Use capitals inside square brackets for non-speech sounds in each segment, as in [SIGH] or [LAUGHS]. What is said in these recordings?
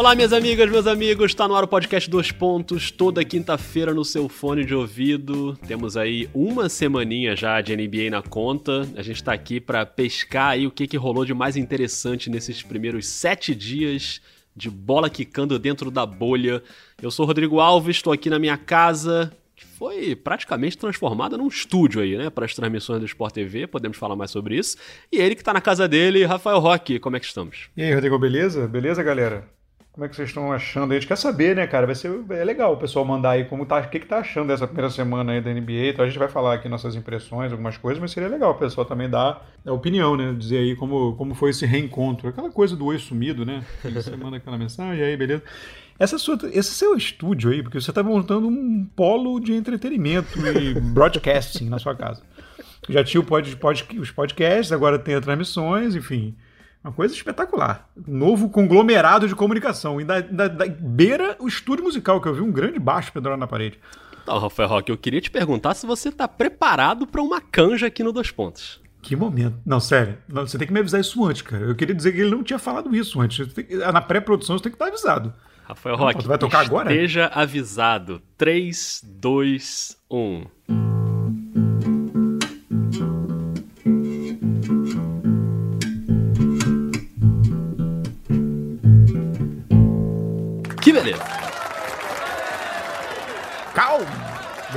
Olá, minhas amigas, meus amigos, está no ar o podcast Dois Pontos, toda quinta-feira no seu fone de ouvido. Temos aí uma semaninha já de NBA na conta. A gente está aqui para pescar aí o que, que rolou de mais interessante nesses primeiros sete dias de bola quicando dentro da bolha. Eu sou Rodrigo Alves, estou aqui na minha casa, que foi praticamente transformada num estúdio aí, né, para as transmissões do Sport TV, podemos falar mais sobre isso. E ele que está na casa dele, Rafael Roque, como é que estamos? E aí, Rodrigo, beleza? Beleza, galera? Como é que vocês estão achando? A gente quer saber, né, cara? Vai ser é legal o pessoal mandar aí como tá, o que, que tá achando dessa primeira semana aí da NBA. Então a gente vai falar aqui nossas impressões, algumas coisas, mas seria legal o pessoal também dar a opinião, né? Dizer aí como, como foi esse reencontro. Aquela coisa do oi sumido, né? Você manda aquela mensagem aí, beleza. Essa sua, esse seu estúdio aí, porque você tá montando um polo de entretenimento e [LAUGHS] broadcasting na sua casa. Já tinha o pod, pod, os podcasts, agora tem as transmissões, enfim. Uma coisa espetacular. Novo conglomerado de comunicação. E da, da, da beira o estúdio musical, que eu vi um grande baixo pendurado na parede. Então, Rafael Roque, eu queria te perguntar se você está preparado para uma canja aqui no Dois Pontos. Que momento. Não, sério. Não, você tem que me avisar isso antes, cara. Eu queria dizer que ele não tinha falado isso antes. na pré-produção você tem que estar avisado. Rafael Roque, vai tocar agora? esteja avisado. 3, 2, 1.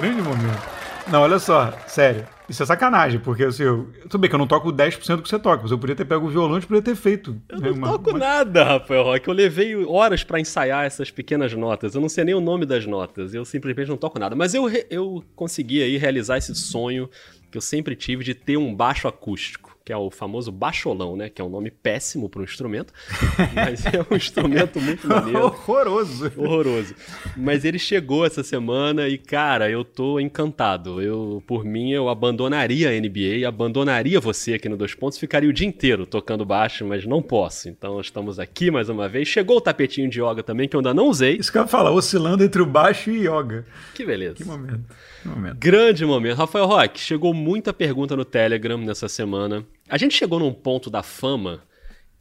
Grande momento. Não, olha só, sério. Isso é sacanagem, porque assim, eu, tudo bem que eu não toco 10% do que você toca, mas eu podia ter pego o violão e podia ter feito. Eu né, não uma, toco uma... nada, Rafael Roque. Eu levei horas para ensaiar essas pequenas notas. Eu não sei nem o nome das notas. Eu simplesmente não toco nada. Mas eu, eu consegui aí realizar esse sonho que eu sempre tive de ter um baixo acústico que é o famoso baixolão, né? Que é um nome péssimo para um instrumento, [LAUGHS] mas é um instrumento muito maneiro. [LAUGHS] Horroroso. Horroroso. Mas ele chegou essa semana e, cara, eu tô encantado. Eu, por mim, eu abandonaria a NBA, abandonaria você aqui no Dois Pontos, ficaria o dia inteiro tocando baixo, mas não posso. Então estamos aqui mais uma vez. Chegou o tapetinho de yoga também, que eu ainda não usei. Isso que eu ia falar, oscilando entre o baixo e yoga. Que beleza. Que momento. Momento. Grande momento. Rafael Roque, chegou muita pergunta no Telegram nessa semana. A gente chegou num ponto da fama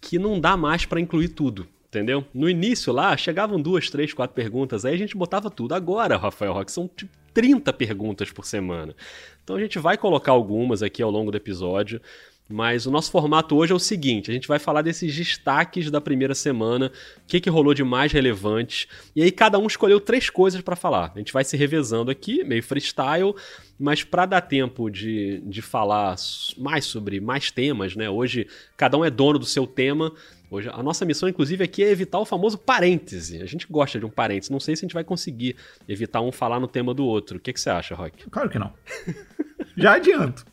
que não dá mais para incluir tudo, entendeu? No início lá, chegavam duas, três, quatro perguntas, aí a gente botava tudo. Agora, Rafael Roque, são tipo 30 perguntas por semana. Então a gente vai colocar algumas aqui ao longo do episódio. Mas o nosso formato hoje é o seguinte: a gente vai falar desses destaques da primeira semana, o que, que rolou de mais relevante, e aí cada um escolheu três coisas para falar. A gente vai se revezando aqui, meio freestyle, mas para dar tempo de, de falar mais sobre mais temas, né? Hoje cada um é dono do seu tema. Hoje, a nossa missão, inclusive, aqui é evitar o famoso parêntese. A gente gosta de um parêntese. Não sei se a gente vai conseguir evitar um falar no tema do outro. O que, que você acha, Rock? Claro que não. Já adianto.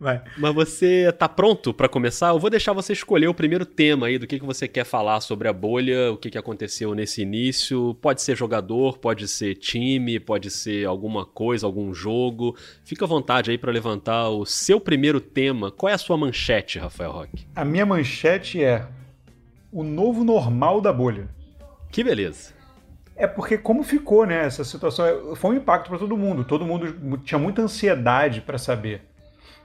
Vai. Mas você tá pronto para começar? Eu vou deixar você escolher o primeiro tema aí do que, que você quer falar sobre a bolha, o que, que aconteceu nesse início. Pode ser jogador, pode ser time, pode ser alguma coisa, algum jogo. Fica à vontade aí para levantar o seu primeiro tema. Qual é a sua manchete, Rafael Roque? A minha manchete é o novo normal da bolha. Que beleza. É porque como ficou, né, essa situação, foi um impacto para todo mundo. Todo mundo tinha muita ansiedade para saber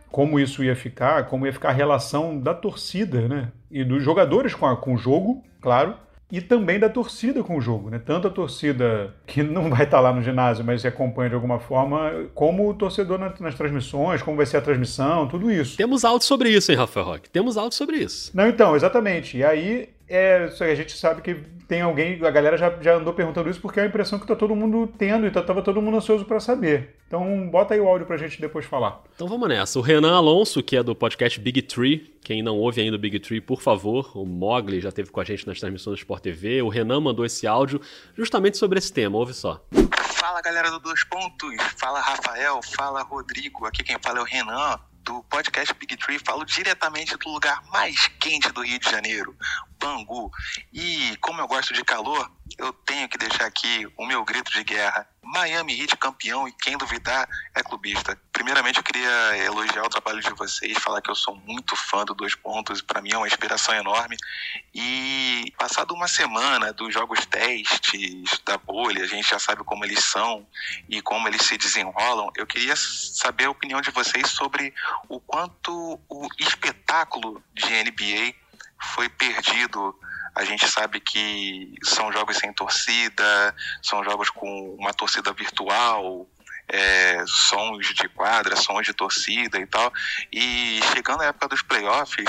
como isso ia ficar, como ia ficar a relação da torcida, né, e dos jogadores com, a, com o jogo, claro, e também da torcida com o jogo, né? Tanto a torcida que não vai estar lá no ginásio, mas se acompanha de alguma forma, como o torcedor nas, nas transmissões, como vai ser a transmissão, tudo isso. Temos áudio sobre isso, hein, Rafael Roque? Temos áudio sobre isso. Não, então, exatamente. E aí é, a gente sabe que tem alguém, a galera já, já andou perguntando isso porque é a impressão que tá todo mundo tendo e tá, tava todo mundo ansioso para saber. Então bota aí o áudio pra gente depois falar. Então vamos nessa. O Renan Alonso, que é do podcast Big Tree, quem não ouve ainda o Big Tree, por favor, o Mogli já teve com a gente nas transmissões do Sport TV. O Renan mandou esse áudio justamente sobre esse tema, ouve só. Fala galera do Dois Pontos, fala Rafael, fala Rodrigo, aqui quem fala é o Renan do podcast Big Tree, falo diretamente do lugar mais quente do Rio de Janeiro, Bangu. E como eu gosto de calor, eu tenho que deixar aqui o meu grito de guerra. Miami Heat campeão e quem duvidar é clubista. Primeiramente eu queria elogiar o trabalho de vocês, falar que eu sou muito fã do Dois Pontos, para mim é uma inspiração enorme. E passado uma semana dos jogos testes da bolha, a gente já sabe como eles são e como eles se desenrolam, eu queria saber a opinião de vocês sobre o quanto o espetáculo de NBA foi perdido A gente sabe que são jogos sem torcida, são jogos com uma torcida virtual, é, sons de quadra, sons de torcida e tal. E chegando a época dos playoffs,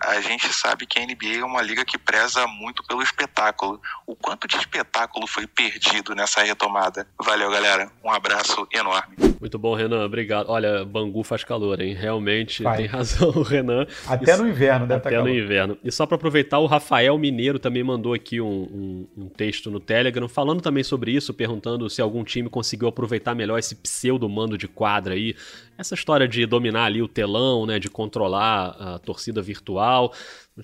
a gente sabe que a NBA é uma liga que preza muito pelo espetáculo. O quanto de espetáculo foi perdido nessa retomada? Valeu, galera. Um abraço enorme. Muito bom, Renan. Obrigado. Olha, Bangu faz calor, hein? Realmente Vai. tem razão o [LAUGHS] Renan. Até Isso, no inverno, deve Até no calor. inverno. E só para aproveitar, o Rafael Mineiro também mandou aqui um, um, um, texto no Telegram falando também sobre isso, perguntando se algum time conseguiu aproveitar melhor esse pseudo mando de quadra aí essa história de dominar ali o telão, né, de controlar a torcida virtual.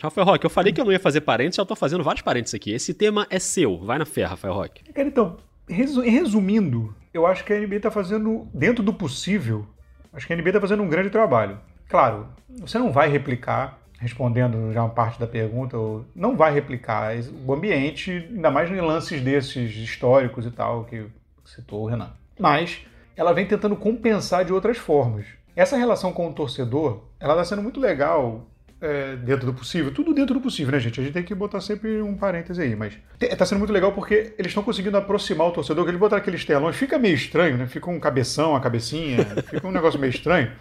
Rafael Roque, eu falei que eu não ia fazer parênteses, já estou fazendo vários parênteses aqui. Esse tema é seu, vai na fé, Rafael Roque. Então, resumindo, eu acho que a NBA está fazendo, dentro do possível, acho que a NBA está fazendo um grande trabalho. Claro, você não vai replicar, respondendo já uma parte da pergunta, não vai replicar o ambiente, ainda mais em lances desses históricos e tal, que citou o Renan. Mas ela vem tentando compensar de outras formas. Essa relação com o torcedor, ela está sendo muito legal é, dentro do possível. Tudo dentro do possível, né, gente? A gente tem que botar sempre um parêntese aí, mas está sendo muito legal porque eles estão conseguindo aproximar o torcedor, que eles botaram aqueles telões, fica meio estranho, né? Fica um cabeção, a cabecinha, [LAUGHS] fica um negócio meio estranho.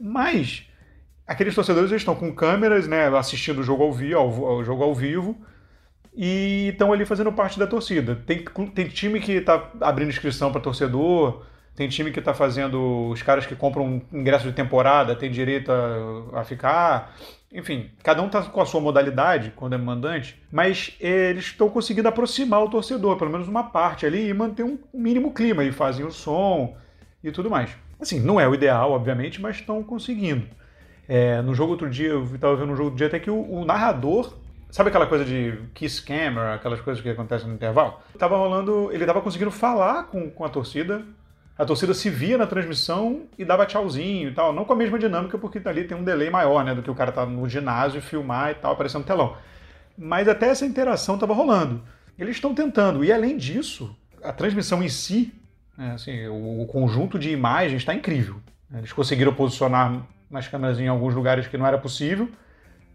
Mas aqueles torcedores estão com câmeras, né, assistindo o jogo ao vivo, ao, jogo ao vivo e estão ali fazendo parte da torcida. Tem, tem time que está abrindo inscrição para torcedor, tem time que está fazendo. Os caras que compram ingresso de temporada têm direito a, a ficar. Enfim, cada um está com a sua modalidade quando é mandante, mas eles estão conseguindo aproximar o torcedor, pelo menos uma parte ali, e manter um mínimo clima. E fazem o som e tudo mais. Assim, não é o ideal, obviamente, mas estão conseguindo. É, no jogo outro dia, eu estava vendo um jogo outro dia até que o, o narrador Sabe aquela coisa de kiss camera, aquelas coisas que acontecem no intervalo? Tava rolando, ele tava conseguindo falar com, com a torcida a torcida se via na transmissão e dava tchauzinho e tal. Não com a mesma dinâmica, porque ali tem um delay maior, né? Do que o cara tá no ginásio, filmar e tal, aparecendo no telão. Mas até essa interação estava rolando. Eles estão tentando. E além disso, a transmissão em si, né, assim, o, o conjunto de imagens está incrível. Eles conseguiram posicionar nas câmeras em alguns lugares que não era possível,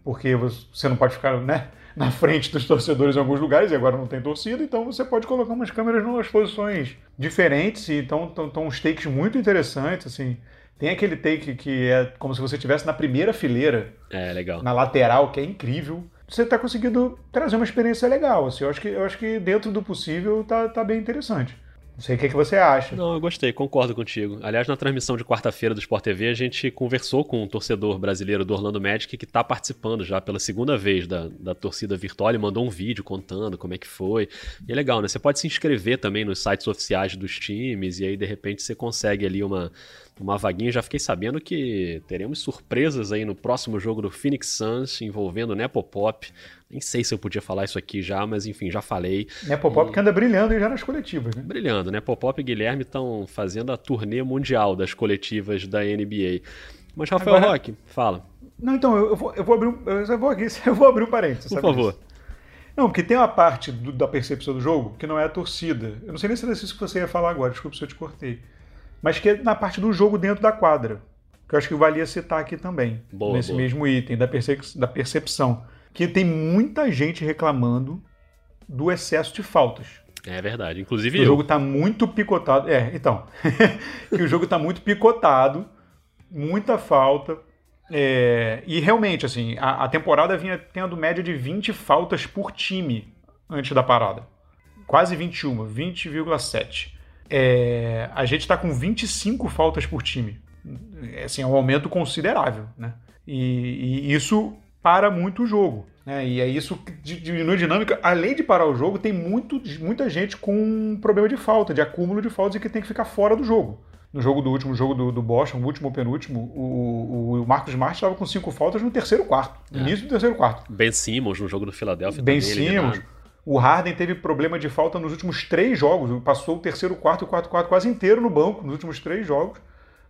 porque você não pode ficar, né? Na frente dos torcedores em alguns lugares, e agora não tem torcida, então você pode colocar umas câmeras em umas posições diferentes, e então estão uns takes muito interessantes, assim. Tem aquele take que é como se você estivesse na primeira fileira. É, legal. Na lateral, que é incrível. Você está conseguindo trazer uma experiência legal. Assim, eu, acho que, eu acho que dentro do possível tá, tá bem interessante. Não sei o que, que você acha. Não, eu gostei, concordo contigo. Aliás, na transmissão de quarta-feira do Sport TV, a gente conversou com um torcedor brasileiro do Orlando Magic que está participando já pela segunda vez da, da torcida virtual e mandou um vídeo contando como é que foi. E é legal, né? Você pode se inscrever também nos sites oficiais dos times e aí, de repente, você consegue ali uma uma vaguinha. Já fiquei sabendo que teremos surpresas aí no próximo jogo do Phoenix Suns envolvendo Nepopop. Nem sei se eu podia falar isso aqui já, mas enfim, já falei. Nepopop e... que anda brilhando já nas coletivas, né? Brilhando, Nepopop e Guilherme estão fazendo a turnê mundial das coletivas da NBA. Mas Rafael Agora... Roque, fala. Não, então, eu vou, eu vou abrir um, eu vou aqui, [LAUGHS] eu vou abrir um parênteses. Por favor. Isso? Não, porque tem uma parte do, da percepção do jogo que não é a torcida. Eu não sei nem se era isso que você ia falar agora, desculpa se eu te cortei mas que é na parte do jogo dentro da quadra. Que eu acho que valia citar aqui também, boa, nesse boa. mesmo item, da, da percepção. Que tem muita gente reclamando do excesso de faltas. É verdade, inclusive. O jogo está muito picotado. É, então. [LAUGHS] que o jogo está muito picotado, muita falta. É, e realmente, assim, a, a, temporada vinha tendo média de 20 faltas por time antes da parada. Quase 21, 20,7. É, a gente está com 25 faltas por time. É, assim, é um aumento considerável. Né? E, e isso para muito o jogo. Né? E é isso que diminui a dinâmica. Além de parar o jogo, tem muito, muita gente com problema de falta, de acúmulo de faltas e que tem que ficar fora do jogo. No jogo do último jogo do, do Boston, o último ou penúltimo, o, o Marcos Smart estava com cinco faltas no terceiro quarto, no é. início do terceiro quarto. Ben Simmons no jogo do Philadelphia Ben Simmons. O Harden teve problema de falta nos últimos três jogos. Passou o terceiro, quarto e quarto, quarto quase inteiro no banco nos últimos três jogos,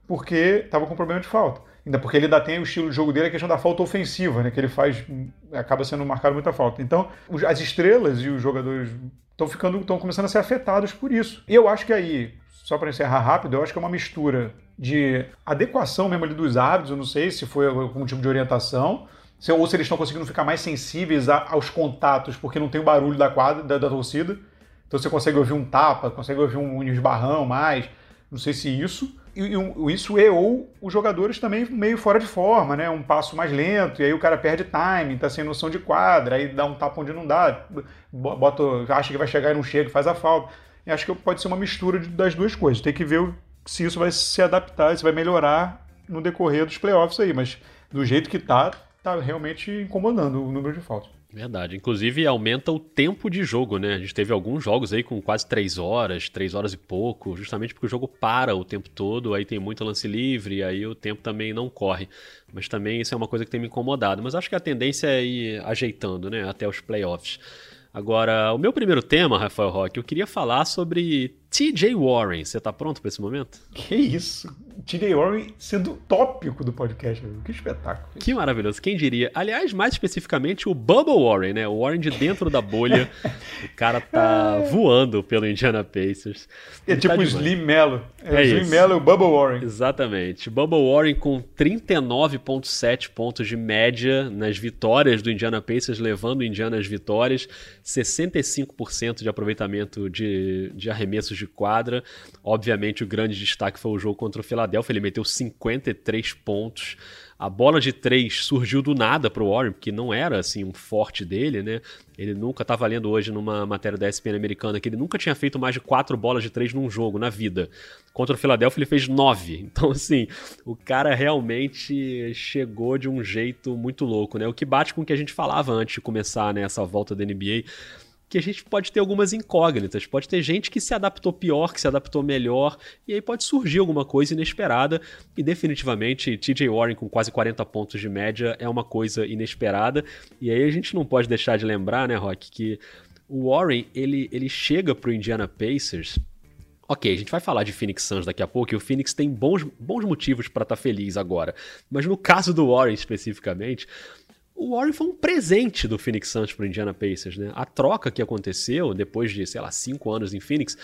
porque estava com problema de falta. Ainda porque ele ainda tem o estilo de jogo dele, a questão da falta ofensiva, né? Que ele faz, acaba sendo marcado muita falta. Então, as estrelas e os jogadores estão ficando, estão começando a ser afetados por isso. E eu acho que aí, só para encerrar rápido, eu acho que é uma mistura de adequação mesmo ali dos hábitos. Eu não sei se foi algum tipo de orientação se, ou se eles estão conseguindo ficar mais sensíveis a, aos contatos, porque não tem o barulho da quadra, da, da, torcida. Então você consegue ouvir um tapa, consegue ouvir um, um esbarrão mais. Não sei se isso. E, e, isso é ou os jogadores também meio fora de forma, né? Um passo mais lento, e aí o cara perde time, tá sem noção de quadra, aí dá um tapa onde não dá, bota, acha que vai chegar e não chega, faz a falta. E acho que pode ser uma mistura das duas coisas. Tem que ver se isso vai se adaptar, se vai melhorar no decorrer dos playoffs aí, mas do jeito que tá, tá realmente incomodando o número de faltas. Verdade. Inclusive aumenta o tempo de jogo, né? A gente teve alguns jogos aí com quase três horas, três horas e pouco, justamente porque o jogo para o tempo todo, aí tem muito lance livre, aí o tempo também não corre. Mas também isso é uma coisa que tem me incomodado. Mas acho que a tendência é ir ajeitando, né? Até os playoffs. Agora, o meu primeiro tema, Rafael Roque, eu queria falar sobre TJ Warren. Você tá pronto para esse momento? Que isso? TJ Warren sendo tópico do podcast. Que espetáculo. Que maravilhoso. Quem diria? Aliás, mais especificamente o Bubble Warren, né? O Warren de dentro da bolha. o cara tá [LAUGHS] voando pelo Indiana Pacers. É tipo tá o Slim Mello. É, é o Slim Mello e o Bubble Warren. Exatamente. Bubble Warren com 39,7 pontos de média nas vitórias do Indiana Pacers, levando o Indiana às vitórias. 65% de aproveitamento de, de arremessos de de quadra. Obviamente, o grande destaque foi o jogo contra o Philadelphia. Ele meteu 53 pontos. A bola de três surgiu do nada para o Warren, porque não era assim um forte dele, né? Ele nunca estava lendo hoje numa matéria da ESPN americana que ele nunca tinha feito mais de quatro bolas de três num jogo na vida. Contra o Philadelphia ele fez nove. [LAUGHS] Então assim, o cara realmente chegou de um jeito muito louco, né? O que bate com o que a gente falava antes de começar né, volta da NBA que a gente pode ter algumas incógnitas. Pode ter gente que se adaptou pior, que se adaptou melhor, e aí pode surgir alguma coisa inesperada. E definitivamente, TJ Warren com quase 40 pontos de média é uma coisa inesperada. E aí a gente não pode deixar de lembrar, né, Rock, que o Warren ele, ele chega pro Indiana Pacers. Ok, a gente vai falar de Phoenix Suns daqui a pouco, e o Phoenix tem bons, bons motivos para estar tá feliz agora. Mas no caso do Warren especificamente, o Warren foi um presente do Phoenix Suns para o Indiana Pacers, né? A troca que aconteceu depois de, sei lá, cinco anos em Phoenix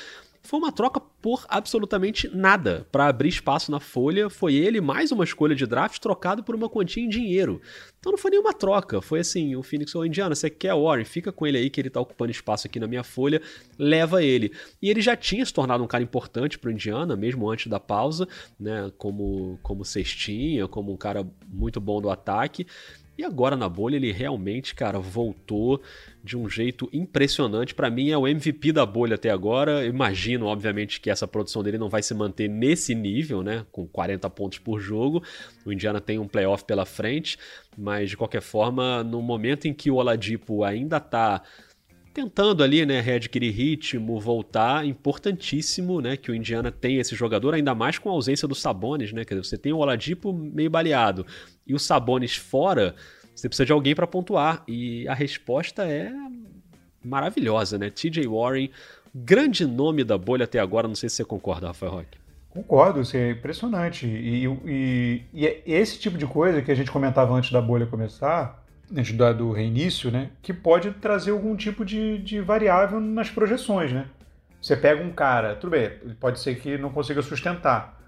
foi uma troca por absolutamente nada. Para abrir espaço na folha, foi ele mais uma escolha de draft trocado por uma quantia em dinheiro. Então não foi nenhuma troca, foi assim, o Phoenix falou, Indiana, você quer o Warren? Fica com ele aí que ele tá ocupando espaço aqui na minha folha, leva ele. E ele já tinha se tornado um cara importante pro Indiana, mesmo antes da pausa, né, como, como cestinha, como um cara muito bom do ataque. E agora na bolha ele realmente, cara, voltou de um jeito impressionante. Para mim é o MVP da bolha até agora. imagino, obviamente, que essa produção dele não vai se manter nesse nível, né, com 40 pontos por jogo. O Indiana tem um playoff pela frente, mas de qualquer forma, no momento em que o Oladipo ainda tá tentando ali, né, readquirir ritmo, voltar, importantíssimo, né, que o Indiana tem esse jogador, ainda mais com a ausência do Sabonis, né, quer dizer, você tem o Oladipo meio baleado e o Sabonis fora, você precisa de alguém para pontuar e a resposta é maravilhosa, né, TJ Warren, grande nome da bolha até agora, não sei se você concorda, Rafael Roque. Concordo, isso é impressionante. E, e, e, é esse tipo de coisa que a gente comentava antes da bolha começar, antes do reinício, né, que pode trazer algum tipo de, de variável nas projeções, né? Você pega um cara, tudo bem, pode ser que não consiga sustentar,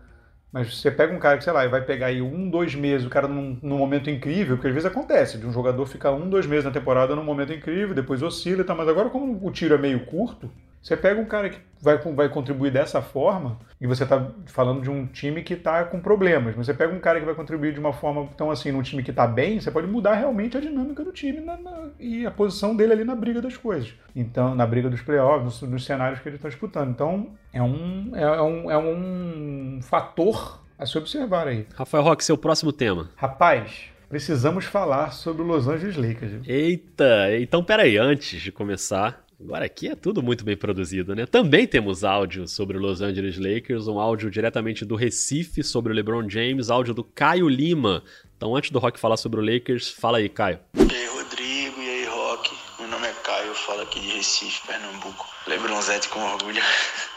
mas você pega um cara que, sei lá, vai pegar aí um, dois meses, o cara num, num, momento incrível, porque às vezes acontece, de um jogador ficar um, dois meses na temporada num momento incrível, depois oscila e tal, mas agora como o tiro é meio curto, você pega um cara que vai, vai contribuir dessa forma, e você está falando de um time que está com problemas, mas você pega um cara que vai contribuir de uma forma tão assim, num time que está bem, você pode mudar realmente a dinâmica do time na, na, e a posição dele ali na briga das coisas. Então, na briga dos playoffs, nos, nos cenários que eles estão disputando. Então, é um, é, é, um, é um fator a se observar aí. Rafael Roque, seu próximo tema. Rapaz, precisamos falar sobre o Los Angeles Lakers. Eita, então peraí, antes de começar, Agora aqui é tudo muito bem produzido, né? Também temos áudio sobre o Los Angeles Lakers, um áudio diretamente do Recife sobre o LeBron James, áudio do Caio Lima. Então, antes do Rock falar sobre o Lakers, fala aí, Caio. E aí, Rodrigo, e aí, Rock. Meu nome é Caio, eu falo aqui de Recife, Pernambuco. LeBronzete com orgulho. [LAUGHS]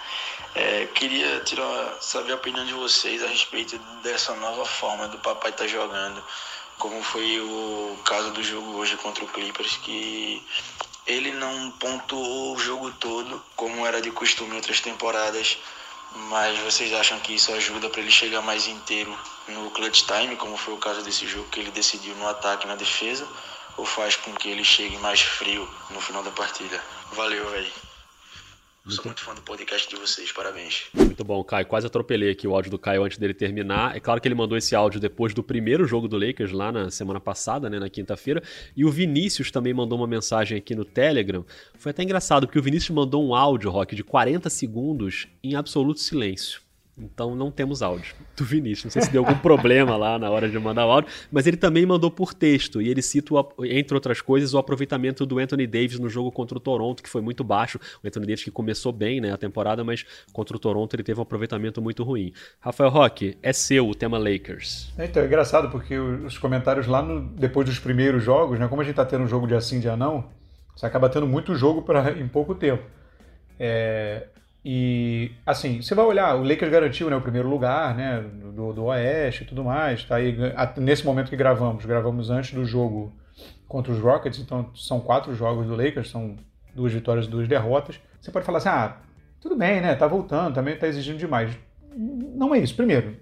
É, queria tirar, saber a opinião de vocês a respeito dessa nova forma do papai tá jogando, como foi o caso do jogo hoje contra o Clippers, que ele não pontuou o jogo todo, como era de costume em outras temporadas, mas vocês acham que isso ajuda para ele chegar mais inteiro no clutch time, como foi o caso desse jogo, que ele decidiu no ataque e na defesa, ou faz com que ele chegue mais frio no final da partida? Valeu, velho. Sou muito fã do podcast de vocês, parabéns. Muito bom, Caio. Quase atropelei aqui o áudio do Caio antes dele terminar. É claro que ele mandou esse áudio depois do primeiro jogo do Lakers, lá na semana passada, né, na quinta-feira. E o Vinícius também mandou uma mensagem aqui no Telegram. Foi até engraçado, porque o Vinícius mandou um áudio, Rock, de 40 segundos em absoluto silêncio. Então não temos áudio do Vinícius. Não sei se deu algum [LAUGHS] problema lá na hora de mandar o áudio, mas ele também mandou por texto e ele cita, entre outras coisas, o aproveitamento do Anthony Davis no jogo contra o Toronto, que foi muito baixo. O Anthony Davis que começou bem né, a temporada, mas contra o Toronto ele teve um aproveitamento muito ruim. Rafael Roque, é seu o tema Lakers. Então, é engraçado porque os comentários lá no, depois dos primeiros jogos, né, como a gente está tendo um jogo de assim de anão, você acaba tendo muito jogo pra, em pouco tempo. É, e, assim, você vai olhar, o Lakers garantiu né, o primeiro lugar né, do, do Oeste e tudo mais. Tá aí, nesse momento que gravamos, gravamos antes do jogo contra os Rockets, então são quatro jogos do Lakers, são duas vitórias e duas derrotas. Você pode falar assim, ah, tudo bem, né, tá voltando, também tá exigindo demais. Não é isso. Primeiro,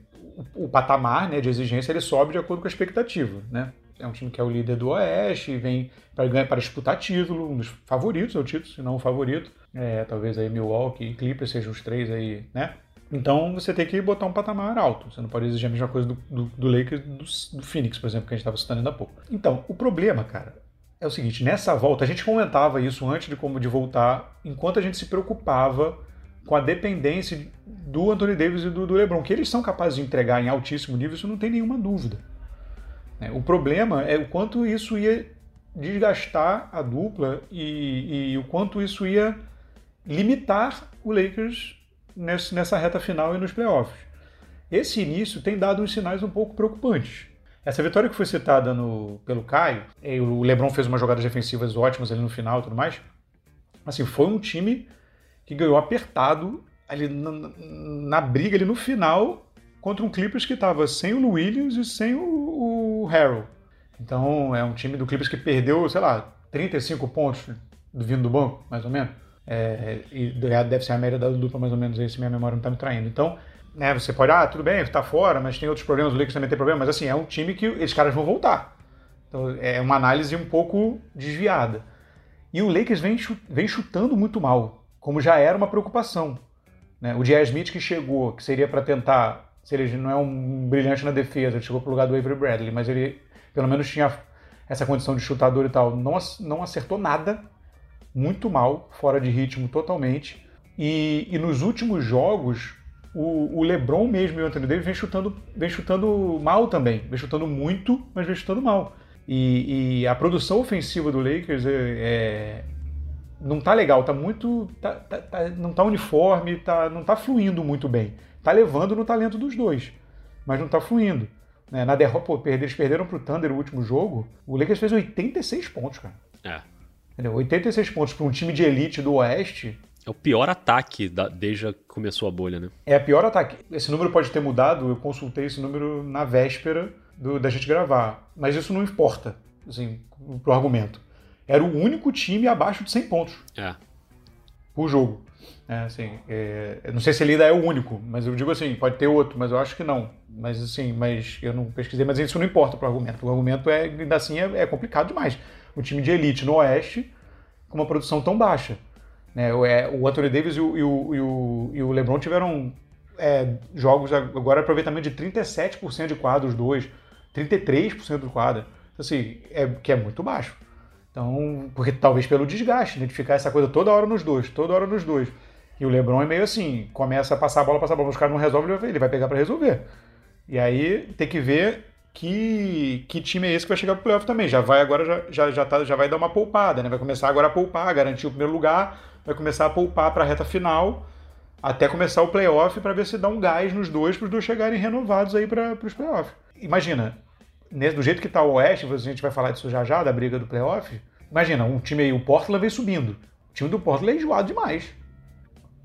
o, o patamar né, de exigência ele sobe de acordo com a expectativa, né? É um time que é o líder do Oeste, vem para ganhar para disputar título, um dos favoritos é o título, se não o favorito. É, talvez aí Milwaukee e Clippers sejam os três aí, né? Então você tem que botar um patamar alto. Você não pode exigir a mesma coisa do, do, do Lakers do, do Phoenix, por exemplo, que a gente estava citando ainda há pouco. Então, o problema, cara, é o seguinte: nessa volta, a gente comentava isso antes de como de voltar, enquanto a gente se preocupava com a dependência do Anthony Davis e do, do LeBron, que eles são capazes de entregar em altíssimo nível, isso não tem nenhuma dúvida. É, o problema é o quanto isso ia desgastar a dupla e, e o quanto isso ia limitar o Lakers nessa reta final e nos playoffs. Esse início tem dado uns sinais um pouco preocupantes. Essa vitória que foi citada no, pelo Caio, o LeBron fez umas jogadas defensivas ótimas ali no final e tudo mais. Assim, foi um time que ganhou apertado ali na, na briga ali no final contra um Clippers que estava sem o Williams e sem o, o Harrell. Então é um time do Clippers que perdeu, sei lá, 35 pontos vindo do banco, mais ou menos. É, e deve ser a média da dupla, mais ou menos, aí, se minha memória não está me traindo. Então, né, você pode, ah, tudo bem, está fora, mas tem outros problemas, o Lakers também tem problema, mas assim, é um time que esses caras vão voltar. Então, é uma análise um pouco desviada. E o Lakers vem, vem chutando muito mal, como já era uma preocupação. Né? O J.R. Smith que chegou, que seria para tentar, se ele não é um brilhante na defesa, ele chegou para o lugar do Avery Bradley, mas ele pelo menos tinha essa condição de chutador e tal, não, não acertou nada, muito mal, fora de ritmo totalmente. E, e nos últimos jogos, o, o, LeBron mesmo e o Anthony Davis vem chutando, vem chutando mal também. Vem chutando muito, mas vem chutando mal. E, e a produção ofensiva do Lakers é, é, não tá legal, tá muito. Tá, tá, tá, não tá uniforme, tá, não tá fluindo muito bem. Tá levando no talento dos dois, mas não tá fluindo. Né? Na derrota, pô, eles perderam pro Thunder o último jogo. O Lakers fez 86 pontos, cara. É. Entendeu? 86 pontos para um time de elite do Oeste. É o pior ataque da, desde que começou a bolha, né? É o pior ataque. Esse número pode ter mudado, eu consultei esse número na véspera do, da gente gravar. Mas isso não importa, assim, pro argumento. Era o único time abaixo de 100 pontos. É. Por jogo. É, assim, é, não sei se ele ainda é o único, mas eu digo assim, pode ter outro, mas eu acho que não. Mas assim, mas eu não pesquisei, mas isso não importa pro argumento. O argumento é, ainda assim, é, é complicado demais um time de elite no Oeste com uma produção tão baixa. Né? O, é, o Anthony Davis e o, e o, e o, o LeBron tiveram é, jogos agora aproveitamento de 37% de quadro os dois, 33% do quadro. Assim, é, que é muito baixo. Então, porque talvez pelo desgaste, né, de ficar essa coisa toda hora nos dois, toda hora nos dois. E o LeBron é meio assim, começa a passar a bola, passar a bola, os caras não resolvem, ele vai pegar para resolver. E aí tem que ver que, que time é esse que vai chegar pro playoff também. Já vai agora, já, já, já, tá, já vai dar uma poupada, né? Vai começar agora a poupar, garantir o primeiro lugar, vai começar a poupar para a reta final, até começar o playoff para ver se dá um gás nos dois, para os dois chegarem renovados aí para os playoffs. Imagina, do jeito que está o Oeste, a gente vai falar disso já já, da briga do playoff. Imagina, um time aí, o Portland vem subindo. O time do Portland é enjoado demais.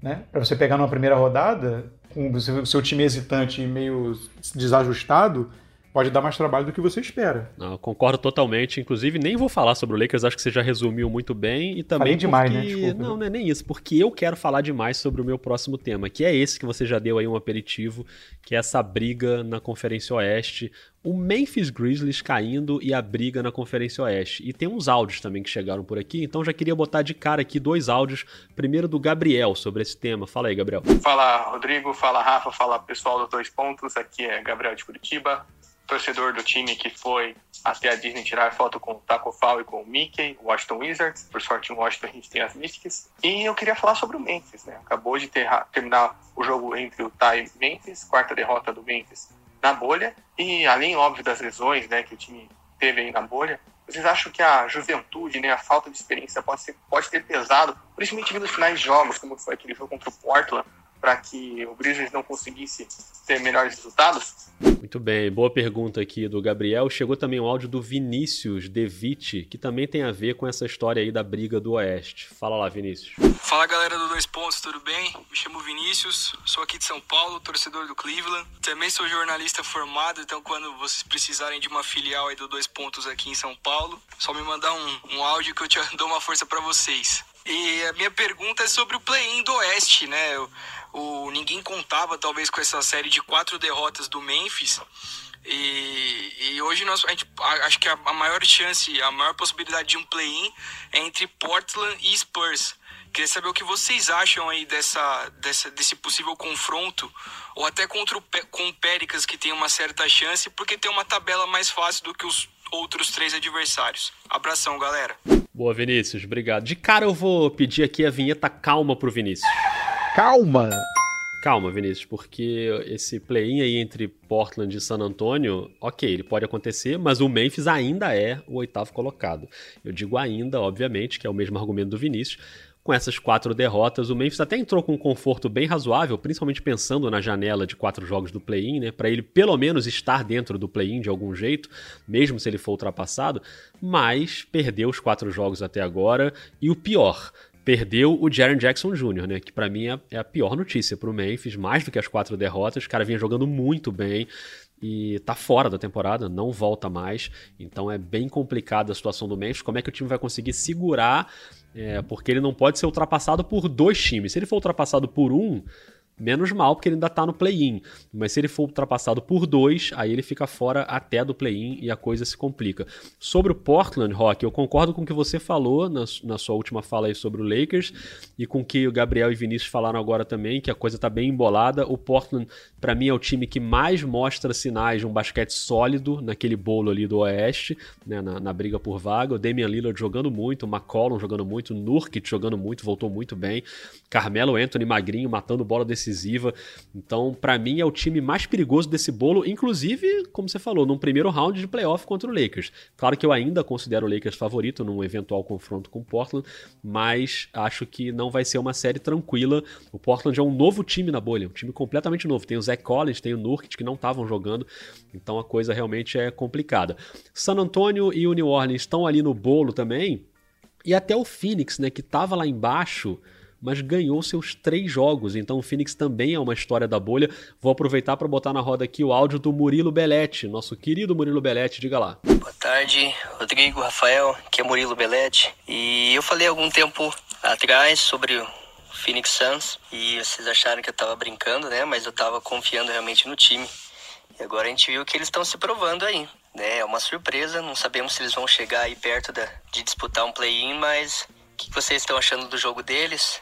Né? Para você pegar numa primeira rodada, com o seu time hesitante e meio desajustado, pode dar mais trabalho do que você espera. Não, concordo totalmente. Inclusive, nem vou falar sobre o Lakers, acho que você já resumiu muito bem. E também Falei demais, porque... né? Desculpa. Não, não é nem isso, porque eu quero falar demais sobre o meu próximo tema, que é esse que você já deu aí um aperitivo, que é essa briga na Conferência Oeste. O Memphis Grizzlies caindo e a briga na Conferência Oeste. E tem uns áudios também que chegaram por aqui, então já queria botar de cara aqui dois áudios. Primeiro do Gabriel sobre esse tema. Fala aí, Gabriel. Fala, Rodrigo. Fala, Rafa. Fala, pessoal do Dois Pontos. Aqui é Gabriel de Curitiba, torcedor do time que foi até a Disney tirar foto com o Taco Fall e com o Mickey, Washington Wizards. Por sorte, em Washington a gente tem as Mystics. E eu queria falar sobre o Memphis, né? Acabou de ter, terminar o jogo entre o Ty e Memphis, quarta derrota do Memphis na bolha. E além, óbvio, das lesões né, que o time teve aí na bolha, vocês acham que a juventude, né, a falta de experiência pode, ser, pode ter pesado, principalmente nos finais de jogos, como foi aquele jogo contra o Portland, para que o Grizzlies não conseguisse ter melhores resultados? Muito bem, boa pergunta aqui do Gabriel. Chegou também um áudio do Vinícius Devitt, que também tem a ver com essa história aí da briga do Oeste. Fala lá, Vinícius. Fala galera do Dois Pontos, tudo bem? Me chamo Vinícius, sou aqui de São Paulo, torcedor do Cleveland. Também sou jornalista formado, então quando vocês precisarem de uma filial aí do Dois Pontos aqui em São Paulo, só me mandar um, um áudio que eu te [LAUGHS] dou uma força para vocês. E a minha pergunta é sobre o play-in do Oeste, né? O, o, ninguém contava talvez com essa série de quatro derrotas do Memphis. E, e hoje nós, a gente, acho que a, a maior chance, a maior possibilidade de um play-in é entre Portland e Spurs. Queria saber o que vocês acham aí dessa, dessa, desse possível confronto, ou até contra o, com o Péricas, que tem uma certa chance, porque tem uma tabela mais fácil do que os outros três adversários. Abração, galera. Boa, Vinícius, obrigado. De cara eu vou pedir aqui a vinheta calma pro Vinícius. Calma! Calma, Vinícius, porque esse play-in aí entre Portland e San Antonio, ok, ele pode acontecer, mas o Memphis ainda é o oitavo colocado. Eu digo ainda, obviamente, que é o mesmo argumento do Vinícius. Com essas quatro derrotas, o Memphis até entrou com um conforto bem razoável, principalmente pensando na janela de quatro jogos do play-in, né? Para ele pelo menos estar dentro do play-in de algum jeito, mesmo se ele for ultrapassado, mas perdeu os quatro jogos até agora. E o pior, perdeu o Jaren Jackson Jr., né? Que para mim é, é a pior notícia para o Memphis, mais do que as quatro derrotas. O cara vinha jogando muito bem e tá fora da temporada, não volta mais. Então é bem complicada a situação do Memphis. Como é que o time vai conseguir segurar? É, porque ele não pode ser ultrapassado por dois times. Se ele for ultrapassado por um, menos mal, porque ele ainda tá no play-in. Mas se ele for ultrapassado por dois, aí ele fica fora até do play-in e a coisa se complica. Sobre o Portland, Rock, eu concordo com o que você falou na, na sua última fala aí sobre o Lakers e com o que o Gabriel e Vinícius falaram agora também, que a coisa tá bem embolada. O Portland, para mim, é o time que mais mostra sinais de um basquete sólido naquele bolo ali do Oeste, né, na, na briga por vaga. O Damian Lillard jogando muito, o McCollum jogando muito, o Nurkic jogando muito, voltou muito bem. Carmelo Anthony magrinho, matando bola decisiva. Então, para mim, é o time mais perigoso desse bolo, inclusive, como você falou, num primeiro round de playoff contra o Lakers. Claro que eu ainda considero o Lakers favorito num eventual confronto com o Portland, mas acho que não vai ser uma série tranquila. O Portland é um novo time na bolha, um time completamente novo. Tem o Zach Collins, tem o Nurkic que não estavam jogando, então a coisa realmente é complicada. San Antonio e o New Orleans estão ali no bolo também, e até o Phoenix, né, que estava lá embaixo mas ganhou seus três jogos. Então o Phoenix também é uma história da bolha. Vou aproveitar para botar na roda aqui o áudio do Murilo Belletti, nosso querido Murilo Belletti, diga lá. Boa tarde, Rodrigo, Rafael, que é Murilo Belletti. E eu falei algum tempo atrás sobre o Phoenix Suns e vocês acharam que eu tava brincando, né? Mas eu tava confiando realmente no time. E agora a gente viu que eles estão se provando aí. Né? É uma surpresa, não sabemos se eles vão chegar aí perto da, de disputar um play-in, mas o que vocês estão achando do jogo deles?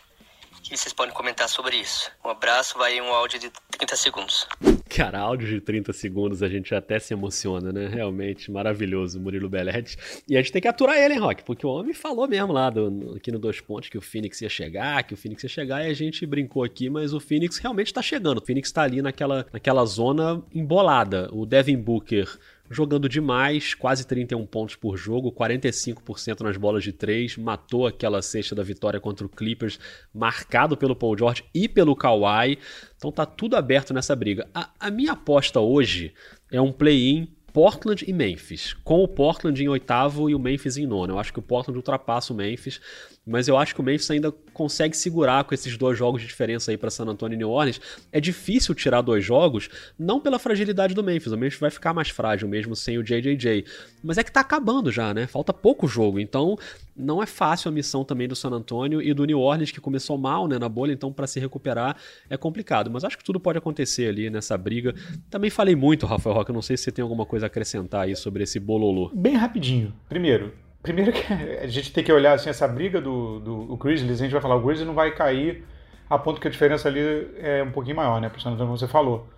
Que vocês podem comentar sobre isso. Um abraço, vai um áudio de 30 segundos. Cara, áudio de 30 segundos a gente até se emociona, né? Realmente maravilhoso, Murilo Belletti. E a gente tem que aturar ele, hein, Rock? Porque o homem falou mesmo lá do, aqui no Dois Pontos que o Phoenix ia chegar, que o Phoenix ia chegar, e a gente brincou aqui, mas o Phoenix realmente tá chegando. O Phoenix tá ali naquela, naquela zona embolada. O Devin Booker jogando demais, quase 31 pontos por jogo, 45% nas bolas de três, matou aquela cesta da vitória contra o Clippers, marcado pelo Paul George e pelo Kawhi. Então tá tudo aberto nessa briga. A, a minha aposta hoje é um play-in Portland e Memphis, com o Portland em oitavo e o Memphis em nono. Eu acho que o Portland ultrapassa o Memphis, mas eu acho que o Memphis ainda consegue segurar com esses dois jogos de diferença aí para San Antonio e New Orleans. É difícil tirar dois jogos, não pela fragilidade do Memphis, o Memphis vai ficar mais frágil mesmo sem o JJJ, mas é que tá acabando já, né? Falta pouco jogo, então não é fácil a missão também do San Antonio e do New Orleans que começou mal, né, na bolha, então para se recuperar é complicado, mas acho que tudo pode acontecer ali nessa briga. Também falei muito, Rafael Roque, não sei se você tem alguma coisa acrescentar aí sobre esse bololô. Bem rapidinho. Primeiro, Primeiro que [LAUGHS] a gente tem que olhar assim, essa briga do, do o Grizzlies, a gente vai falar, o Grizzlies não vai cair a ponto que a diferença ali é um pouquinho maior, né? Por como você falou.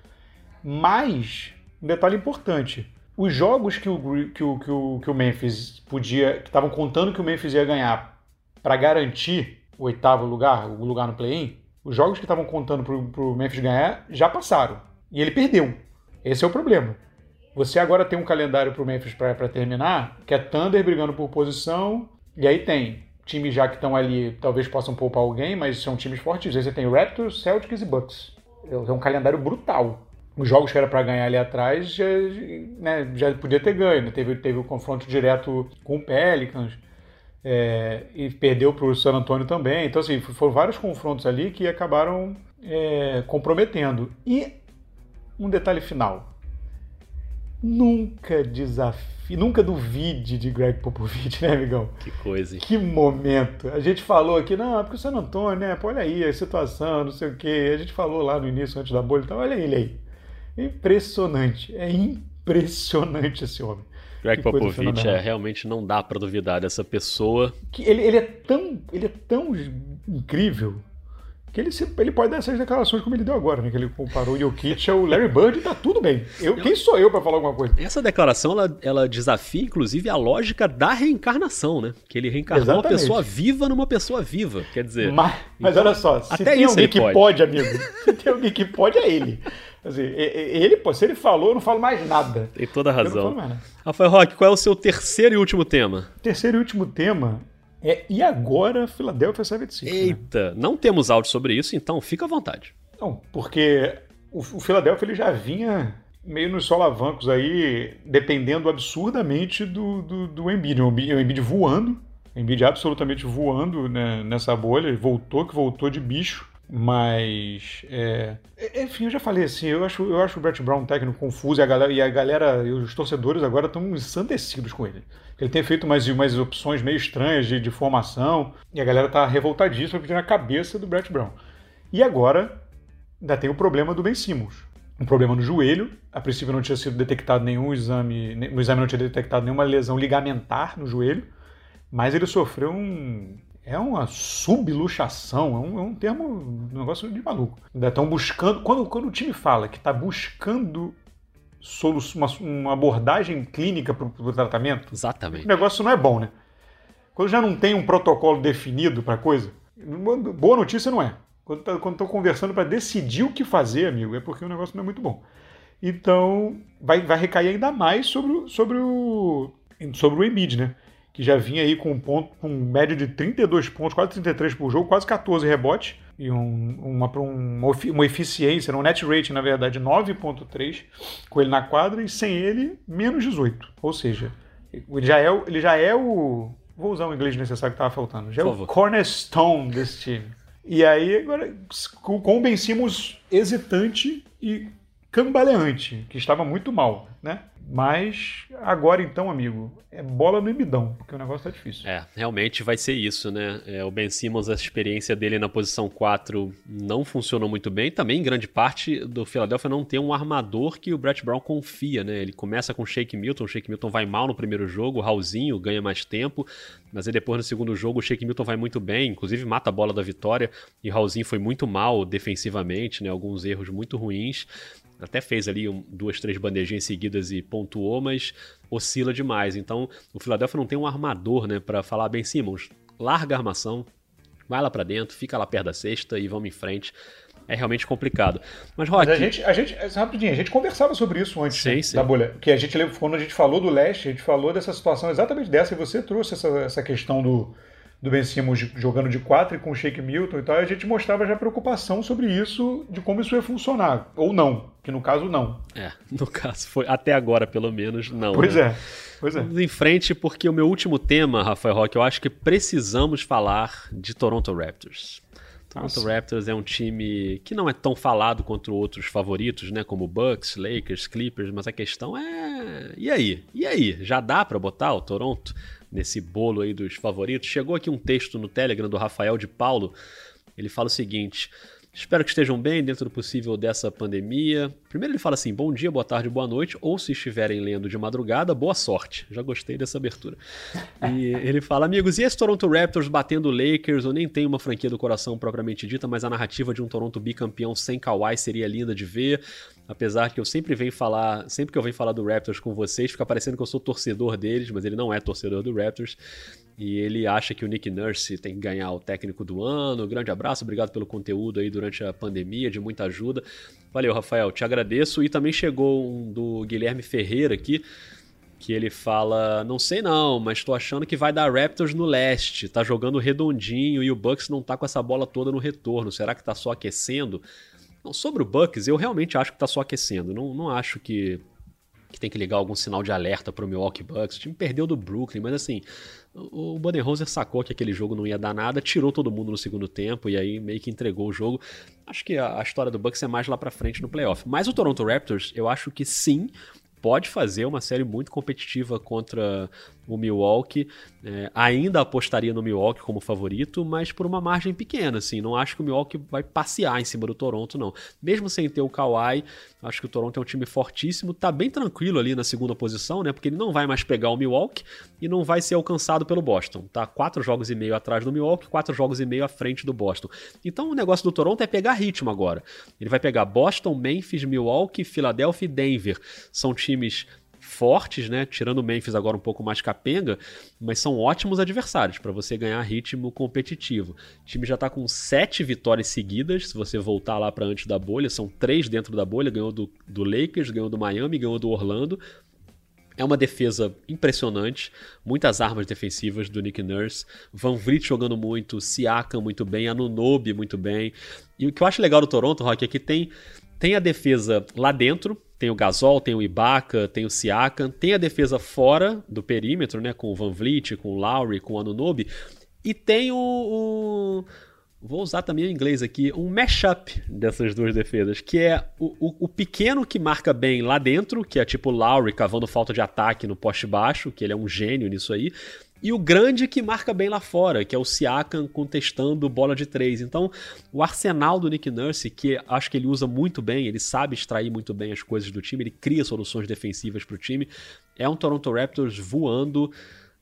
Mas, um detalhe importante, os jogos que o, que o, que o, que o Memphis podia, que estavam contando que o Memphis ia ganhar para garantir o oitavo lugar, o lugar no play-in, os jogos que estavam contando para o Memphis ganhar já passaram. E ele perdeu. Esse é o problema. Você agora tem um calendário para o Memphis para terminar, que é Thunder brigando por posição, e aí tem times já que estão ali, talvez possam poupar alguém, mas são times fortes. Aí você tem Raptors, Celtics e Bucks. É um calendário brutal. Os jogos que era para ganhar ali atrás já, né, já podia ter ganho. Né? Teve, teve o confronto direto com o Pelicans é, e perdeu para o San Antonio também. Então, assim, foram vários confrontos ali que acabaram é, comprometendo. E um detalhe final Nunca desafie, nunca duvide de Greg Popovich, né, amigão? Que coisa, hein? Que momento. A gente falou aqui, não, porque o San Antônio, né? Pô, olha aí a situação, não sei o quê. A gente falou lá no início, antes da bolha, então olha ele aí. Impressionante. É impressionante esse homem. Greg Popovich é, realmente não dá para duvidar dessa pessoa. Que ele, ele, é tão, ele é tão incrível que ele, se, ele pode dar essas declarações como ele deu agora, né? Que ele comparou o Jokic ao Larry Bird e tá tudo bem. Eu, quem sou eu para falar alguma coisa? Essa declaração, ela, ela, desafia, inclusive, a lógica da reencarnação, né? Que ele reencarnou Exatamente. uma pessoa viva numa pessoa viva. Quer dizer... Mas, mas então, olha só, se até tem isso alguém que pode. pode, amigo, [LAUGHS] se tem alguém que pode, é ele. Assim, ele, pô, se ele falou, eu não falo mais nada. Tem toda a razão. Rafael Roque, qual é o seu terceiro e último tema? Terceiro e último tema é, e agora Philadelphia 76. Né? Eita, né? não temos áudio sobre isso, então fica à vontade. Não, porque o, o Philadelphia ele já vinha meio nos solavancos aí, dependendo absurdamente do, do, do Embiid. O Embiid voando, o Embiid absolutamente voando né, nessa bolha, voltou que voltou de bicho. Mas, é, é... enfim, eu já falei assim, eu acho, eu acho o Brett Brown um técnico confuso e a galera, e a galera e os torcedores agora estão ensandecidos com ele. Ele tem feito umas, umas opções meio estranhas de, de formação e a galera tá revoltadíssima pedindo a cabeça do Brett Brown. E agora ainda tem o problema do Ben Simmons. Um problema no joelho, a princípio não tinha sido detectado nenhum exame, no exame não tinha detectado nenhuma lesão ligamentar no joelho, mas ele sofreu um, é uma subluxação, é um, é um termo, um negócio de maluco. Ainda estão buscando. Quando, quando o time fala que está buscando uma, uma, abordagem clínica para o tratamento, Exatamente. o negócio não é bom, né? Quando já não tem um protocolo definido para a coisa, boa notícia não é. Quando tá, estou conversando para decidir o que fazer, amigo, é porque o negócio não é muito bom. Então, vai, vai recair ainda mais sobre, sobre o sobre o Embiid, né? Que já vinha aí com um ponto, com um médio de 32 pontos, quase 33 por jogo, quase 14 rebotes e um, uma, uma, uma eficiência, um net rate, na verdade, 9.3 com ele na quadra e sem ele, menos 18. Ou seja, ele já é, ele já é o. Vou usar o inglês necessário que estava faltando. Já é o cornerstone desse time. E aí, agora, com o Ben Simmons hesitante e cambaleante, que estava muito mal, né? Mas agora então, amigo, é bola no embidão, porque o negócio tá difícil. É, realmente vai ser isso, né? É, o Ben Simmons, a experiência dele na posição 4 não funcionou muito bem. Também, grande parte, do Philadelphia não tem um armador que o Brett Brown confia, né? Ele começa com o Shake Milton, o Shake Milton vai mal no primeiro jogo, o Raulzinho ganha mais tempo, mas aí depois no segundo jogo o Shake Milton vai muito bem, inclusive mata a bola da vitória, e o Raulzinho foi muito mal defensivamente, né? Alguns erros muito ruins até fez ali um, duas, três bandejinhas seguidas e pontuou, mas oscila demais. Então, o Philadelphia não tem um armador, né, para falar bem, Simmons, larga a armação, vai lá para dentro, fica lá perto da cesta e vamos em frente. É realmente complicado. Mas, Rock... Mas a gente, a gente, rapidinho, a gente conversava sobre isso antes sim, né, sim. da bolha. Que a gente, quando a gente falou do leste, a gente falou dessa situação exatamente dessa, e você trouxe essa, essa questão do, do Ben Simmons jogando de quatro e com o Shake Milton e tal, e a gente mostrava já preocupação sobre isso, de como isso ia funcionar. Ou não, que no caso não. É, no caso foi até agora, pelo menos, não. Pois né? é. Pois é. Vamos em frente, porque o meu último tema, Rafael Roque, eu acho que precisamos falar de Toronto Raptors. Toronto Nossa. Raptors é um time que não é tão falado quanto outros favoritos, né? Como Bucks, Lakers, Clippers, mas a questão é. E aí? E aí? Já dá para botar o Toronto nesse bolo aí dos favoritos? Chegou aqui um texto no Telegram do Rafael de Paulo. Ele fala o seguinte: Espero que estejam bem dentro do possível dessa pandemia. Primeiro ele fala assim: bom dia, boa tarde, boa noite, ou se estiverem lendo de madrugada, boa sorte. Já gostei dessa abertura. E [LAUGHS] ele fala: amigos, e esse Toronto Raptors batendo Lakers? Eu nem tenho uma franquia do coração propriamente dita, mas a narrativa de um Toronto bicampeão sem Kawhi seria linda de ver. Apesar que eu sempre venho falar, sempre que eu venho falar do Raptors com vocês, fica parecendo que eu sou torcedor deles, mas ele não é torcedor do Raptors. E ele acha que o Nick Nurse tem que ganhar o técnico do ano. Grande abraço, obrigado pelo conteúdo aí durante a pandemia, de muita ajuda. Valeu, Rafael, te agradeço. E também chegou um do Guilherme Ferreira aqui, que ele fala: Não sei não, mas tô achando que vai dar Raptors no leste. Tá jogando redondinho e o Bucks não tá com essa bola toda no retorno. Será que tá só aquecendo? Não, sobre o Bucks, eu realmente acho que tá só aquecendo. Não, não acho que, que tem que ligar algum sinal de alerta pro Milwaukee Bucks. O time perdeu do Brooklyn, mas assim, o Budenholzer sacou que aquele jogo não ia dar nada, tirou todo mundo no segundo tempo e aí meio que entregou o jogo. Acho que a, a história do Bucks é mais lá para frente no playoff. Mas o Toronto Raptors, eu acho que sim, pode fazer uma série muito competitiva contra o Milwaukee. É, ainda apostaria no Milwaukee como favorito, mas por uma margem pequena, assim. Não acho que o Milwaukee vai passear em cima do Toronto, não. Mesmo sem ter o Kawhi, acho que o Toronto é um time fortíssimo. Tá bem tranquilo ali na segunda posição, né? Porque ele não vai mais pegar o Milwaukee e não vai ser alcançado pelo Boston. Tá quatro jogos e meio atrás do Milwaukee, quatro jogos e meio à frente do Boston. Então o negócio do Toronto é pegar ritmo agora. Ele vai pegar Boston, Memphis, Milwaukee, Philadelphia e Denver. São times fortes, né? Tirando o Memphis agora um pouco mais capenga, mas são ótimos adversários para você ganhar ritmo competitivo. O time já está com sete vitórias seguidas, se você voltar lá para antes da bolha, são três dentro da bolha, ganhou do, do Lakers, ganhou do Miami, ganhou do Orlando. É uma defesa impressionante, muitas armas defensivas do Nick Nurse, Van Vliet jogando muito, Siakam muito bem, Anunobi muito bem. E o que eu acho legal do Toronto, Rock, é que tem, tem a defesa lá dentro, tem o Gasol, tem o Ibaka, tem o Siakam, tem a defesa fora do perímetro, né, com o Van Vliet, com o Lowry, com o Anunobi, e tem o, o vou usar também o inglês aqui, um mashup dessas duas defesas, que é o, o, o, pequeno que marca bem lá dentro, que é tipo Lowry cavando falta de ataque no poste baixo, que ele é um gênio nisso aí, e o grande que marca bem lá fora, que é o Siakam contestando bola de três. Então, o arsenal do Nick Nurse, que acho que ele usa muito bem, ele sabe extrair muito bem as coisas do time, ele cria soluções defensivas para o time. É um Toronto Raptors voando.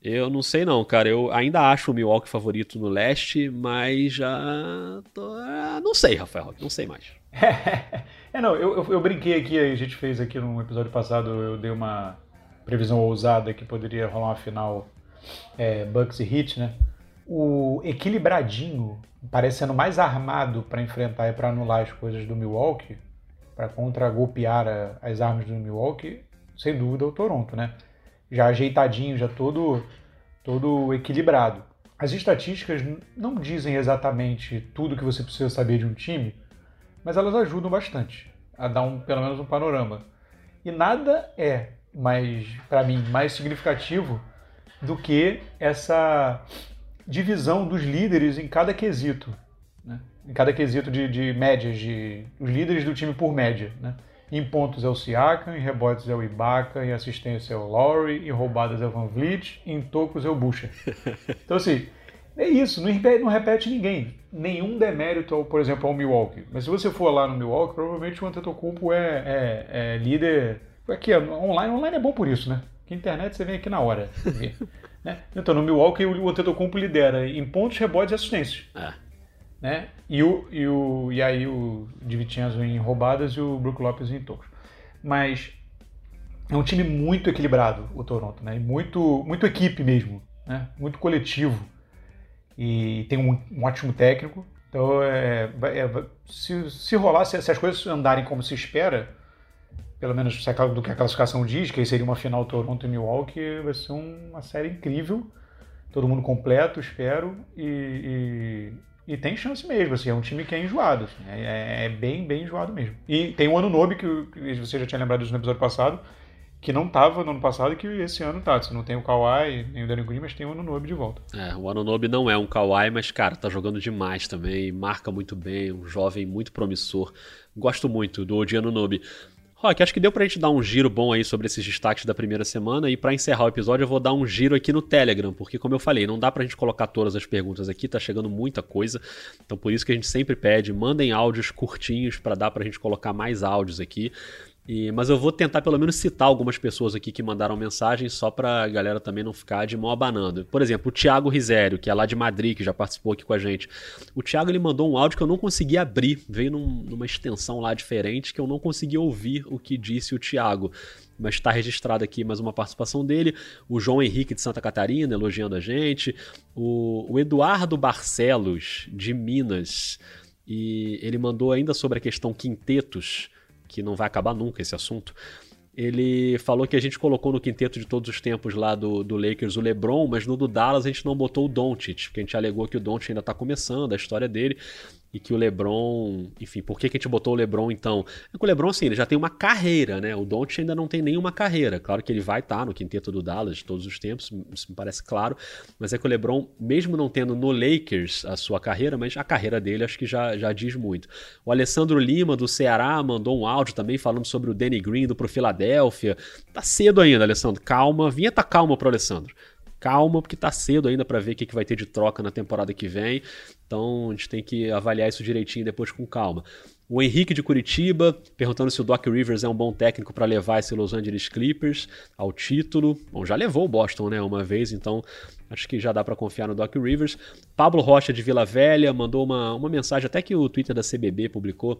Eu não sei não, cara. Eu ainda acho o Milwaukee favorito no leste, mas já tô... Ah, não sei, Rafael. Não sei mais. [LAUGHS] é, não. Eu, eu, eu brinquei aqui, a gente fez aqui no episódio passado, eu dei uma previsão ousada que poderia rolar uma final é, Bucks e Heat, né? O equilibradinho, parecendo mais armado para enfrentar e para anular as coisas do Milwaukee, para contra-golpear as armas do Milwaukee, sem dúvida é o Toronto, né? Já ajeitadinho, já todo, todo equilibrado. As estatísticas não dizem exatamente tudo que você precisa saber de um time, mas elas ajudam bastante a dar um, pelo menos um panorama. E nada é mais, para mim, mais significativo do que essa divisão dos líderes em cada quesito, né? em cada quesito de, de médias, de, os líderes do time por média. Né? Em pontos é o Siakam, em rebotes é o Ibaka, em assistência é o Lowry, em roubadas é o Van Vliet, em tocos é o Bucha. [LAUGHS] Então assim, é isso, não repete, não repete ninguém. Nenhum demérito, por exemplo, ao Milwaukee. Mas se você for lá no Milwaukee, provavelmente o Antetokounmpo é, é, é líder... Aqui, online, online é bom por isso, né? Que internet você vem aqui na hora. né? Então, no Milwaukee, o Antetokounmpo lidera em pontos, rebotes e assistências. É. Né? E, o, e, o, e aí o Divincenzo em roubadas e o Brook Lopes em tocos. Mas é um time muito equilibrado, o Toronto. Né? E muito, muito equipe mesmo. Né? Muito coletivo. E tem um, um ótimo técnico. Então, é, é, se, se rolar, se, se as coisas andarem como se espera pelo menos do que a classificação diz, que aí seria uma final Toronto e Milwaukee, vai ser uma série incrível. todo mundo completo, espero, e, e, e, tem chance mesmo, assim, é um time que é enjoado, assim, é, é, bem, bem enjoado mesmo. E tem o Ano Nobe, que você já tinha lembrado disso no episódio passado, que não estava no ano passado e que esse ano tá. Você não tem o Kawhi nem o Danny Green, mas tem o Anunobi de volta. É, o Anunobi não é um Kawhi, mas, cara, tá jogando demais também, marca muito bem, um jovem muito promissor. Gosto muito do Odi Anunobi. Rock, acho que deu pra gente dar um giro bom aí sobre esses destaques da primeira semana e para encerrar o episódio eu vou dar um giro aqui no Telegram, porque como eu falei, não dá pra gente colocar todas as perguntas aqui, tá chegando muita coisa. Então por isso que a gente sempre pede, mandem áudios curtinhos para dar pra gente colocar mais áudios aqui. E, mas eu vou tentar pelo menos citar algumas pessoas aqui que mandaram mensagem só pra galera também não ficar de mão abanando. Por exemplo, o Thiago Risério, que é lá de Madrid, que já participou aqui com a gente. O Thiago ele mandou um áudio que eu não consegui abrir, veio num, numa extensão lá diferente que eu não consegui ouvir o que disse o Thiago. Mas está registrado aqui mais uma participação dele. O João Henrique de Santa Catarina elogiando a gente. O, o Eduardo Barcelos de Minas. E ele mandou ainda sobre a questão quintetos que não vai acabar nunca esse assunto. Ele falou que a gente colocou no quinteto de todos os tempos lá do, do Lakers o LeBron, mas no do Dallas a gente não botou o Doncic, porque a gente alegou que o Doncic ainda está começando a história dele e que o LeBron, enfim, por que, que a gente botou o LeBron então? É que o LeBron, assim, ele já tem uma carreira, né? O Doncic ainda não tem nenhuma carreira. Claro que ele vai estar tá no quinteto do Dallas todos os tempos, isso me parece claro, mas é que o LeBron, mesmo não tendo no Lakers a sua carreira, mas a carreira dele acho que já, já diz muito. O Alessandro Lima, do Ceará, mandou um áudio também falando sobre o Danny Green do pro Philadelphia. Tá cedo ainda, Alessandro, calma, vinheta calma pro Alessandro calma, porque tá cedo ainda para ver o que, que vai ter de troca na temporada que vem. Então a gente tem que avaliar isso direitinho depois com calma. O Henrique de Curitiba perguntando se o Doc Rivers é um bom técnico para levar esse Los Angeles Clippers ao título. Bom, já levou o Boston, né, uma vez, então acho que já dá para confiar no Doc Rivers. Pablo Rocha de Vila Velha mandou uma, uma mensagem, até que o Twitter da CBB publicou,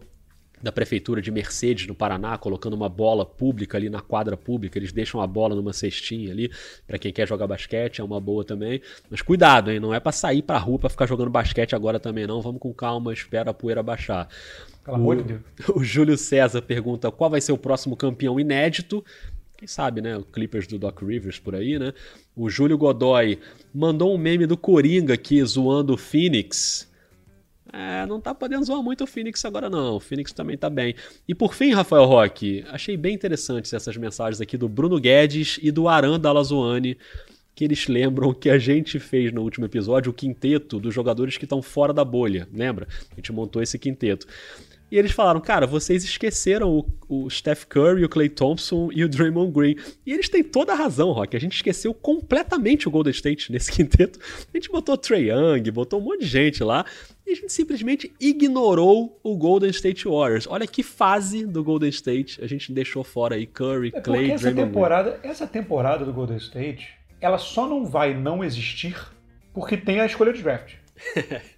da prefeitura de Mercedes, no Paraná, colocando uma bola pública ali na quadra pública. Eles deixam a bola numa cestinha ali para quem quer jogar basquete, é uma boa também. Mas cuidado, hein? Não é para sair para rua para ficar jogando basquete agora também não. Vamos com calma, espera a poeira baixar. Pelo amor de Deus. [LAUGHS] O Júlio César pergunta qual vai ser o próximo campeão inédito. Quem sabe, né? O Clippers do Doc Rivers por aí, né? O Júlio Godoy mandou um meme do Coringa aqui zoando o Phoenix é, não tá podendo zoar muito o Phoenix agora não. O Phoenix também tá bem. E por fim, Rafael Roque, achei bem interessantes essas mensagens aqui do Bruno Guedes e do Aran Dalazoane, que eles lembram que a gente fez no último episódio o quinteto dos jogadores que estão fora da bolha, lembra? A gente montou esse quinteto. E eles falaram, cara, vocês esqueceram o, o, Steph Curry, o Clay Thompson e o Draymond Green. E eles têm toda a razão, Rock. A gente esqueceu completamente o Golden State [LAUGHS] nesse quinteto. A gente botou Trey Young, botou um monte de gente lá. E a gente simplesmente ignorou o Golden State Warriors. Olha que fase do Golden State a gente deixou fora aí Curry, é Clay, essa Draymond temporada, Green. Essa temporada do Golden State, ela só não vai não existir porque tem a escolha de draft. [LAUGHS]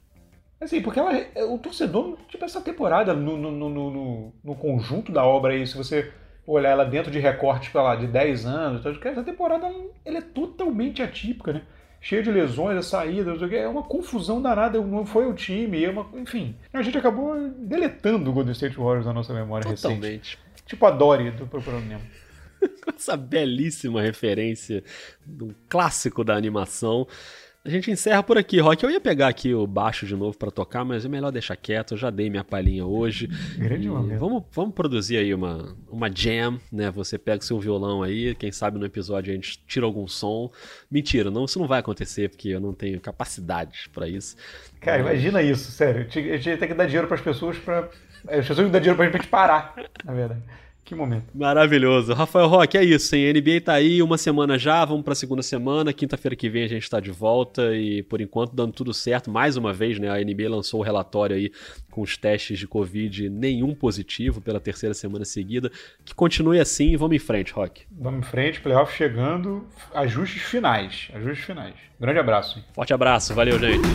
Assim, porque ela, o torcedor, tipo, essa temporada, no, no, no, no, no conjunto da obra aí, se você olhar ela dentro de recortes, sei lá, de 10 anos, então, essa temporada ela é totalmente atípica, né? Cheia de lesões, a saída, é uma confusão danada, não foi o time, é uma, enfim. A gente acabou deletando o Golden State Warriors na nossa memória totalmente. recente. Tipo a Dory do Procurando Nemo. [LAUGHS] Essa belíssima referência do clássico da animação. A gente encerra por aqui, Rock. Eu ia pegar aqui o baixo de novo para tocar, mas é melhor deixar quieto. Eu já dei minha palhinha hoje. Grande vamos, vamos produzir aí uma, uma jam, né? Você pega o seu violão aí, quem sabe no episódio a gente tira algum som. Mentira, não, isso não vai acontecer porque eu não tenho capacidade para isso. Cara, imagina isso, sério. A gente tem que dar dinheiro para as pessoas para as pessoas não dão dinheiro pra gente parar, na verdade. Que momento. Maravilhoso. Rafael Roque, é isso, hein? A NBA tá aí, uma semana já, vamos pra segunda semana. Quinta-feira que vem a gente tá de volta e, por enquanto, dando tudo certo. Mais uma vez, né? A NBA lançou o relatório aí com os testes de Covid, nenhum positivo pela terceira semana seguida. Que continue assim e vamos em frente, Roque. Vamos em frente, playoff chegando, ajustes finais. Ajustes finais. Grande abraço. Hein? Forte abraço, valeu, gente.